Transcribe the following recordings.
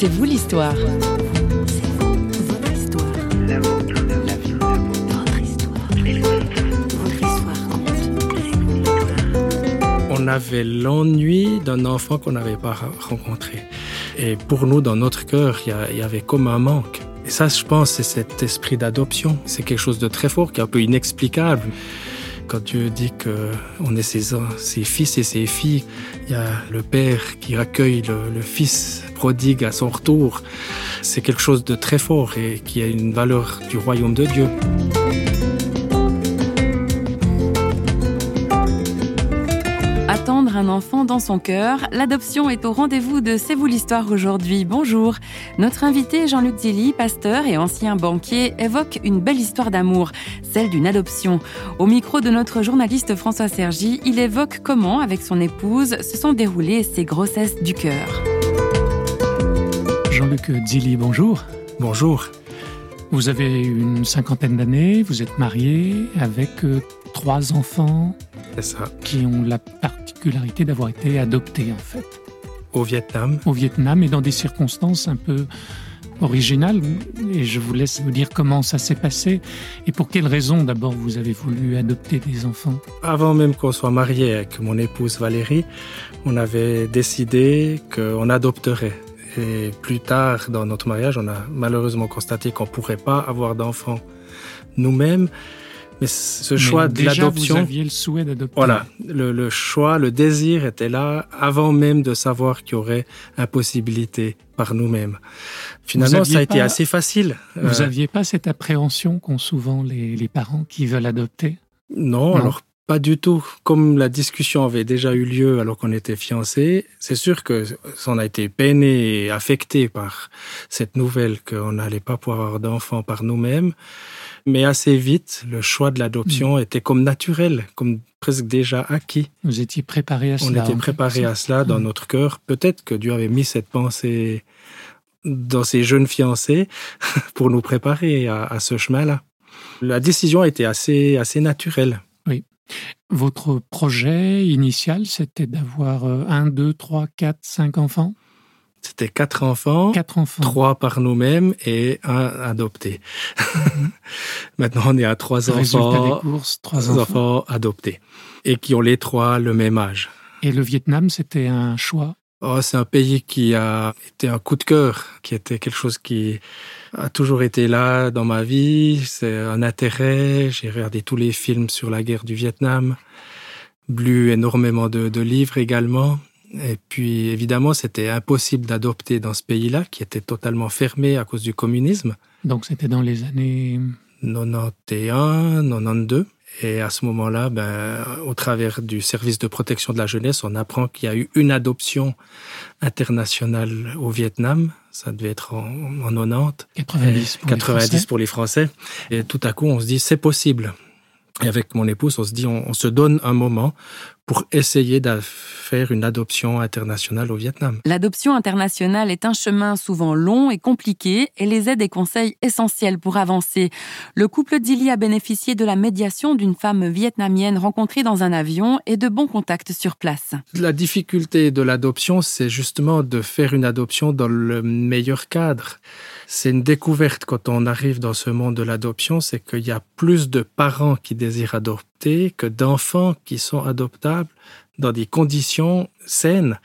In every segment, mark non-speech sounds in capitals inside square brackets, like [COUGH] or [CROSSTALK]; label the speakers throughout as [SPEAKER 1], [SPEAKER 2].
[SPEAKER 1] C'est vous l'histoire.
[SPEAKER 2] On avait l'ennui d'un enfant qu'on n'avait pas rencontré. Et pour nous, dans notre cœur, il y, avait comme un manque. Et ça, je pense, c'est cet esprit d'adoption. C'est quelque chose de très fort, qui est un peu inexplicable. Quand Dieu dit qu'on est ses, fils et ses filles, il y a le Père qui accueille le, le Fils prodigue à son retour. C'est quelque chose de très fort et qui a une valeur du royaume de Dieu.
[SPEAKER 1] Un enfant dans son cœur. L'adoption est au rendez-vous de C'est vous l'histoire aujourd'hui. Bonjour. Notre invité Jean-Luc Zilly, pasteur et ancien banquier, évoque une belle histoire d'amour, celle d'une adoption. Au micro de notre journaliste François Sergi, il évoque comment, avec son épouse, se sont déroulées ces grossesses du cœur.
[SPEAKER 3] Jean-Luc Zilly, bonjour.
[SPEAKER 2] Bonjour.
[SPEAKER 3] Vous avez une cinquantaine d'années, vous êtes marié avec euh, trois enfants
[SPEAKER 2] ça.
[SPEAKER 3] qui ont la particularité d'avoir été adoptés en fait.
[SPEAKER 2] Au Vietnam
[SPEAKER 3] Au Vietnam et dans des circonstances un peu originales. Et je vous laisse vous dire comment ça s'est passé et pour quelles raisons d'abord vous avez voulu adopter des enfants.
[SPEAKER 2] Avant même qu'on soit marié avec mon épouse Valérie, on avait décidé qu'on adopterait. Et plus tard dans notre mariage, on a malheureusement constaté qu'on ne pourrait pas avoir d'enfants nous-mêmes. Mais ce choix de l'adoption.
[SPEAKER 3] Vous aviez le souhait d'adopter.
[SPEAKER 2] Voilà, le, le, choix, le désir était là avant même de savoir qu'il y aurait impossibilité par nous-mêmes. Finalement, ça a été assez facile.
[SPEAKER 3] Vous n'aviez euh, pas cette appréhension qu'ont souvent les, les, parents qui veulent adopter?
[SPEAKER 2] Non, alors pas du tout. Comme la discussion avait déjà eu lieu alors qu'on était fiancés, c'est sûr que on a été peiné et affecté par cette nouvelle qu'on n'allait pas pouvoir avoir d'enfants par nous-mêmes. Mais assez vite, le choix de l'adoption mm. était comme naturel, comme presque déjà acquis.
[SPEAKER 3] Vous étiez préparé à cela.
[SPEAKER 2] On était préparé à cela dans mm. notre cœur. Peut-être que Dieu avait mis cette pensée dans ses jeunes fiancés [LAUGHS] pour nous préparer à, ce chemin-là. La décision était assez, assez naturelle.
[SPEAKER 3] Votre projet initial, c'était d'avoir euh, un, deux, trois, quatre, cinq enfants?
[SPEAKER 2] C'était quatre enfants,
[SPEAKER 3] quatre enfants,
[SPEAKER 2] trois par nous-mêmes et un adopté. Mhm. [LAUGHS] Maintenant, on est à trois enfants,
[SPEAKER 3] trois
[SPEAKER 2] enfants. adoptés et qui ont les trois le même âge.
[SPEAKER 3] Et le Vietnam, c'était un choix?
[SPEAKER 2] Oh, c'est un pays qui a été un coup de cœur, qui était quelque chose qui a toujours été là dans ma vie. C'est un intérêt. J'ai regardé tous les films sur la guerre du Vietnam, lu énormément de, de livres également. Et puis, évidemment, c'était impossible d'adopter dans ce pays-là, qui était totalement fermé à cause du communisme.
[SPEAKER 3] Donc, c'était dans les années
[SPEAKER 2] 91, 92. Et à ce moment-là, ben, au travers du service de protection de la jeunesse, on apprend qu'il y a eu une adoption internationale au Vietnam. Ça devait être en, en 90.
[SPEAKER 3] 90 pour 90
[SPEAKER 2] les pour les Français. Et tout à coup, on se dit, c'est possible. Et avec mon épouse, on se dit, on, se donne un moment pour essayer de faire une adoption internationale au Vietnam.
[SPEAKER 1] L'adoption internationale est un chemin souvent long et compliqué et les aides et conseils essentiels pour avancer. Le couple Dili a bénéficié de la médiation d'une femme vietnamienne rencontrée dans un avion et de bons contacts sur place.
[SPEAKER 2] La difficulté de l'adoption, c'est justement de faire une adoption dans le meilleur cadre. C'est une découverte quand on arrive dans ce monde de l'adoption, c'est qu'il y a plus de parents qui désirent adopter que d'enfants qui sont adoptables dans des conditions saines.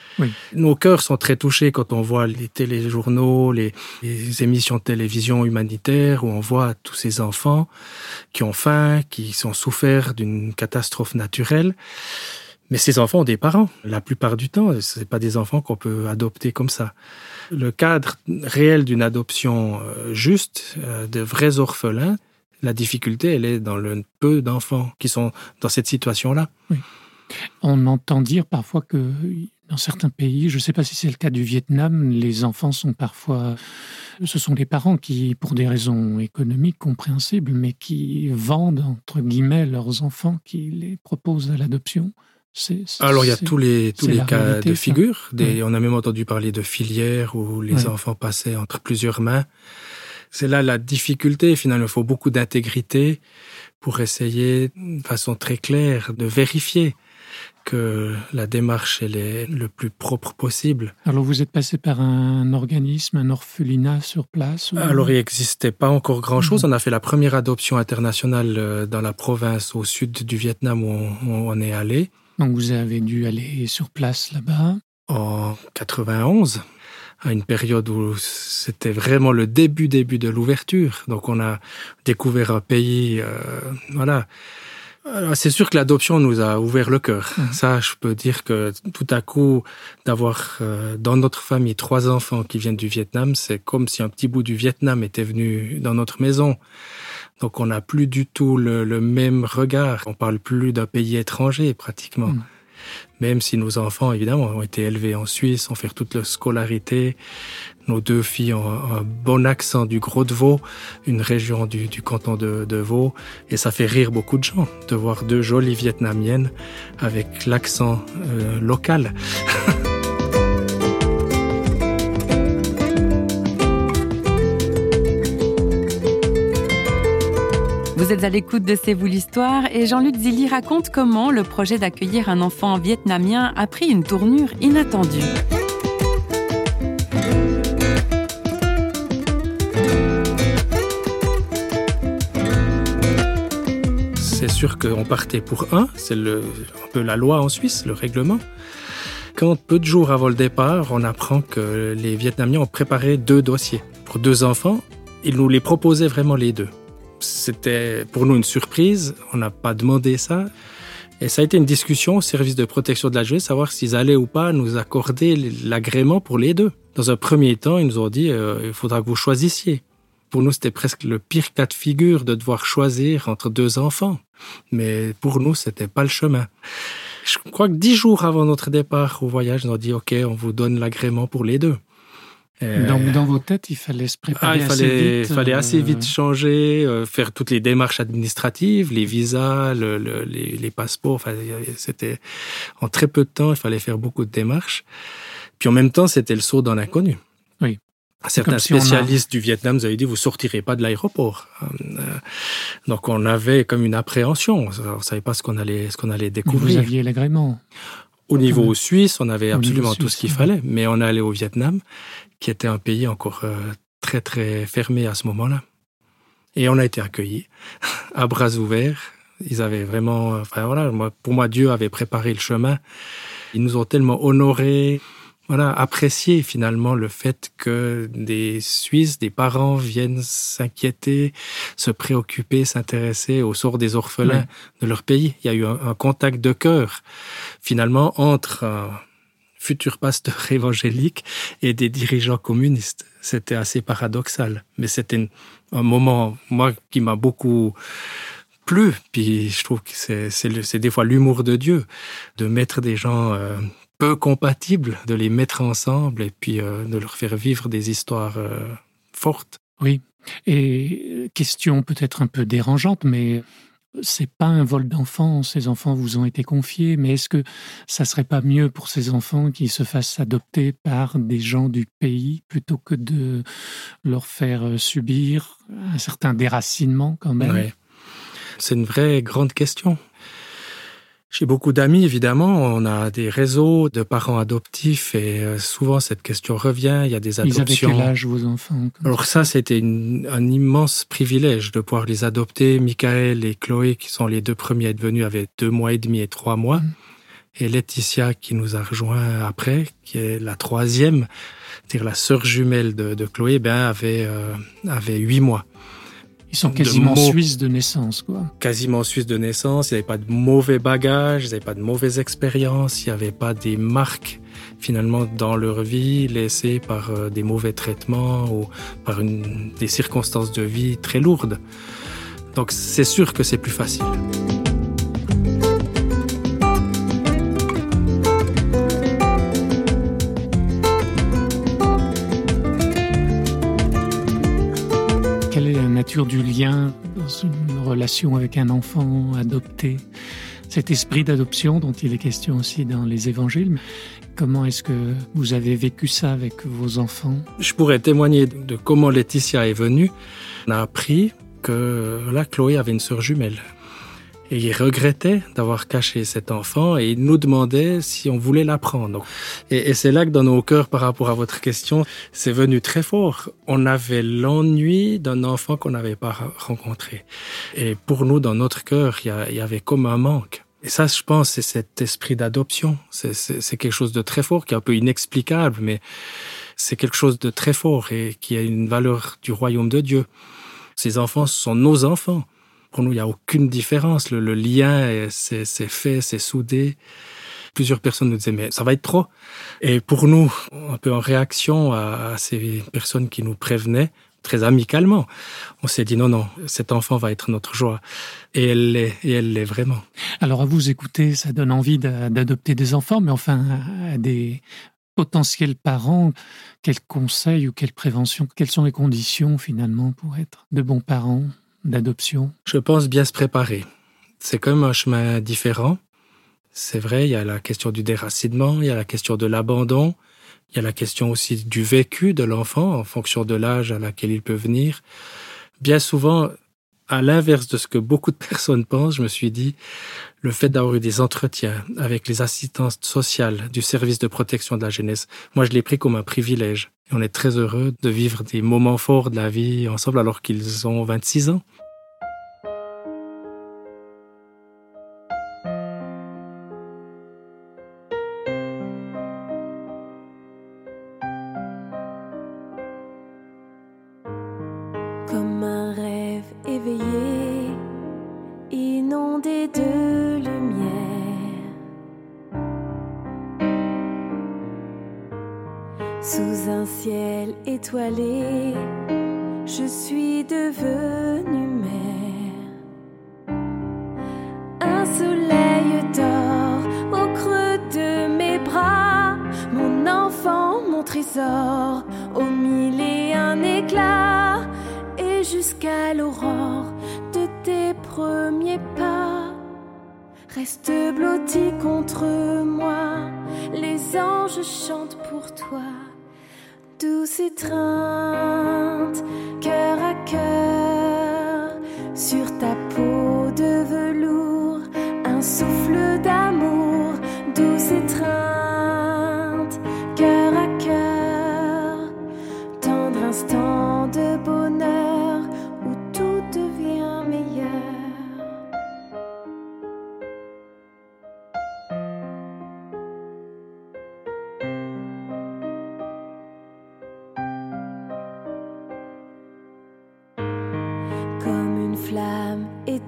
[SPEAKER 2] Nos cœurs sont très touchés quand on voit les téléjournaux, les, les, émissions de télévision humanitaires où on voit tous ces enfants qui ont faim, qui sont souffert d'une catastrophe naturelle. Mais ces enfants ont des parents. La plupart du temps, ce n'est pas des enfants qu'on peut adopter comme ça. Le cadre réel d'une adoption euh, juste, euh, de vrais orphelins, la difficulté, elle est dans le peu d'enfants qui sont dans cette situation-là.
[SPEAKER 3] Oui. On entend dire parfois que dans certains pays, je ne sais pas si c'est le cas du Vietnam, les enfants sont parfois, ce sont les parents qui, pour des raisons économiques compréhensibles, mais qui vendent entre guillemets leurs enfants, qui les proposent à l'adoption.
[SPEAKER 2] Alors il y a tous les tous les cas de figure. Des, On a même entendu parler de filières où les enfants passaient entre plusieurs mains. C'est là la difficulté. Finalement, il faut beaucoup d'intégrité pour essayer, de façon très claire, de vérifier que la démarche elle est le plus propre possible.
[SPEAKER 3] Alors vous êtes passé par un organisme, un orphelinat sur place
[SPEAKER 2] Alors il n'existait pas encore grand-chose. Mhm. On a fait la première adoption internationale euh, dans la province au sud du Vietnam où on, est allé.
[SPEAKER 3] Donc vous avez dû aller sur place là-bas
[SPEAKER 2] En 91 à une période où c'était vraiment le début début de l'ouverture. Donc on a découvert un pays, euh, voilà, c'est sûr que l'adoption nous a ouvert le cœur. Mmh. Ça, je peux dire que tout à coup, d'avoir euh, dans notre famille trois enfants qui viennent du Vietnam, c'est comme si un petit bout du Vietnam était venu dans notre maison. Donc on n'a plus du tout le, même regard. On parle plus d'un pays étranger pratiquement. Mmh même si nos enfants, évidemment, ont été élevés en Suisse, ont fait toute leur scolarité. Nos deux filles ont un bon accent du Gros de Vaud, une région du, canton de, de, Vaud. Et ça fait rire beaucoup de gens de voir deux jolies Vietnamiennes avec l'accent euh, local. [LAUGHS]
[SPEAKER 1] Vous êtes à l'écoute de C'est vous l'histoire et Jean-Luc Zilli raconte comment le projet d'accueillir un enfant vietnamien a pris une tournure inattendue.
[SPEAKER 2] C'est sûr qu'on partait pour un, c'est un peu la loi en Suisse, le règlement. Quand peu de jours avant le départ, on apprend que les Vietnamiens ont préparé deux dossiers pour deux enfants, ils nous les proposaient vraiment les deux. C'était pour nous une surprise. On n'a pas demandé ça. Et ça a été une discussion au service de protection de la jeunesse, savoir s'ils allaient ou pas nous accorder l'agrément pour les deux. Dans un premier temps, ils nous ont dit euh, il faudra que vous choisissiez. Pour nous, c'était presque le pire cas de figure de devoir choisir entre deux enfants. Mais pour nous, c'était pas le chemin. Je crois que dix jours avant notre départ au voyage, ils nous ont dit OK, on vous donne l'agrément pour les deux.
[SPEAKER 3] Euh, Donc dans vos têtes, il fallait se préparer
[SPEAKER 2] ah, il fallait,
[SPEAKER 3] assez vite.
[SPEAKER 2] Il fallait assez vite euh, changer, euh, faire toutes les démarches administratives, les visas, le, le, les, les, passeports. Enfin, c'était en très peu de temps, il fallait faire beaucoup de démarches. Puis en même temps, c'était le saut dans l'inconnu.
[SPEAKER 3] Oui.
[SPEAKER 2] Certains spécialistes du Vietnam vous avaient dit vous sortirez pas de l'aéroport. Donc on avait comme une appréhension. On savait pas ce qu'on allait ce qu'on allait découvrir.
[SPEAKER 3] vous aviez l'agrément.
[SPEAKER 2] Au niveau suisse, on avait absolument tout ce qu'il fallait, mais on est allé au Vietnam, qui était un pays encore euh, très très fermé à ce moment-là. Et on a été accueillis [LAUGHS] à bras ouverts. Ils avaient vraiment, enfin voilà, pour moi Dieu avait préparé le chemin. Ils nous ont tellement honorés voilà, apprécier finalement le fait que des Suisses, des parents viennent s'inquiéter, se préoccuper, s'intéresser au sort des orphelins de leur pays. Il y a eu un, contact de cœur finalement entre un futur pasteur [LAUGHS] évangélique et des dirigeants communistes. C'était assez paradoxal, mais c'était un moment, moi, qui m'a beaucoup plu. Puis je trouve que c'est des fois l'humour de Dieu de mettre des gens euh, peu compatibles, de les mettre ensemble et puis euh, de leur faire vivre des histoires euh, fortes.
[SPEAKER 3] Oui. Et euh, question peut-être un peu dérangeante, mais c'est pas un vol d'enfants. Ces enfants vous ont été confiés, mais est-ce que ça serait pas mieux pour ces enfants qu'ils se fassent adopter par des gens du pays plutôt que de leur faire subir un certain déracinement quand même?
[SPEAKER 2] C'est une vraie grande question. J'ai beaucoup d'amis, évidemment. On a des réseaux de parents adoptifs et euh, souvent cette question revient. Il y a des adoptions.
[SPEAKER 3] Ils avaient quel âge vos enfants
[SPEAKER 2] Alors ça, c'était un immense privilège de pouvoir les adopter. Michael et Chloé, qui sont les deux premiers à être venus, avaient deux mois et demi et trois mois. Mm. Et Laetitia, qui nous a rejoint après, qui est la troisième, c'est-à-dire la sœur jumelle de, de Chloé, ben avait euh, avait huit mois.
[SPEAKER 3] Ils sont quasiment suisses de naissance, quoi.
[SPEAKER 2] Quasiment suisses de naissance. Il n'y avait pas de mauvais bagages, il n'y avait pas de mauvaises expériences, il n'y avait pas des marques finalement dans leur vie laissées par euh, des mauvais traitements ou par une, des circonstances de vie très lourdes. Donc c'est sûr que c'est plus facile.
[SPEAKER 3] Du lien dans une relation avec un enfant adopté, cet esprit d'adoption dont il est question aussi dans les évangiles. Comment est-ce que vous avez vécu ça avec vos enfants?
[SPEAKER 2] Je pourrais témoigner de comment Laetitia est venue. On a appris que là, Chloé avait une sœur jumelle. Et il regrettait d'avoir caché cet enfant et il nous demandait si on voulait l'apprendre. Et, et c'est là que dans nos cœurs, par rapport à votre question, c'est venu très fort. On avait l'ennui d'un enfant qu'on n'avait pas rencontré. Et pour nous, dans notre cœur, il y, y avait comme un manque. Et ça, je pense, c'est cet esprit d'adoption. C'est quelque chose de très fort, qui est un peu inexplicable, mais c'est quelque chose de très fort et qui a une valeur du royaume de Dieu. Ces enfants sont nos enfants. Pour nous, il n'y a aucune différence. Le, lien, c'est fait, c'est soudé. Plusieurs personnes nous disaient, mais ça va être trop. Et pour nous, un peu en réaction à, à ces personnes qui nous prévenaient, très amicalement, on s'est dit non, non, cet enfant va être notre joie. Et elle l'est, et elle l'est vraiment.
[SPEAKER 3] Alors à vous écouter, ça donne envie d'adopter des enfants, mais enfin, à des potentiels parents, quels conseils ou quelles préventions, quelles sont les conditions finalement pour être de bons parents?
[SPEAKER 2] Je pense bien se préparer. C'est quand même un chemin différent. C'est vrai, il y a la question du déracinement, il y a la question de l'abandon, il y a la question aussi du vécu de l'enfant en fonction de l'âge à laquelle il peut venir. Bien souvent, à l'inverse de ce que beaucoup de [LAUGHS] personnes pensent, je me suis dit, le fait d'avoir eu des entretiens avec les assistances sociales du service de protection de la jeunesse, moi je l'ai pris comme un privilège. On est très heureux de vivre des moments forts de la vie ensemble alors qu'ils ont 26 ans.
[SPEAKER 4] Sous un ciel étoilé, je suis devenue mère. Un soleil d'or au creux de mes bras, mon enfant, mon trésor, au mille et un éclat, et jusqu'à l'aurore de tes premiers pas. Reste blotti contre moi, anges chantent pour toi douce étreinte, cœur à cœur,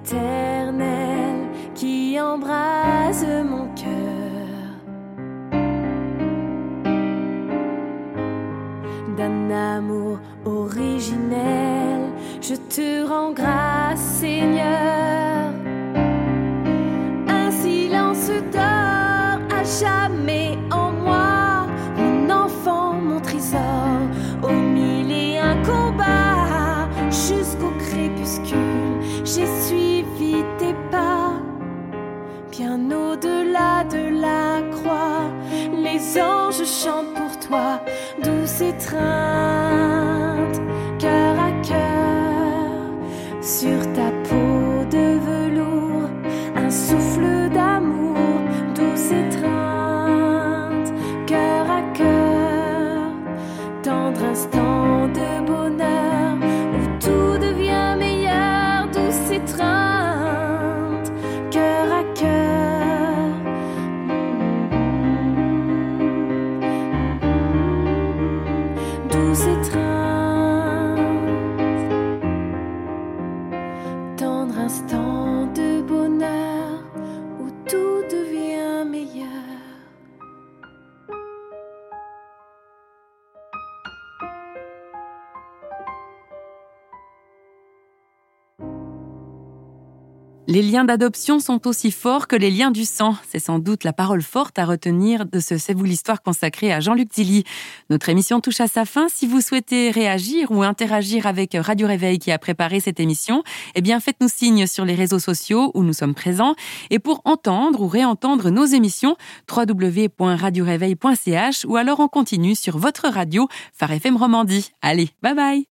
[SPEAKER 4] éternelle qui embrase mon cœur. D'un amour originel, je te rends grâce, Seigneur. Un silence d'or à jamais Les anges chantent pour toi, douce étreinte, tendre instant
[SPEAKER 1] Les liens d'adoption sont aussi forts que les liens du sang. C'est sans doute la parole forte à retenir de ce C'est vous l'histoire consacré à Jean-Luc Tilly. Notre émission touche à sa fin. Si vous souhaitez réagir ou interagir avec Radio Réveil qui a préparé cette émission, eh bien, faites-nous signe sur les réseaux sociaux où nous sommes présents. Et pour entendre ou réentendre nos émissions, www.radioréveil.ch ou alors on continue sur votre radio Phare FM Romandie. Allez, bye bye!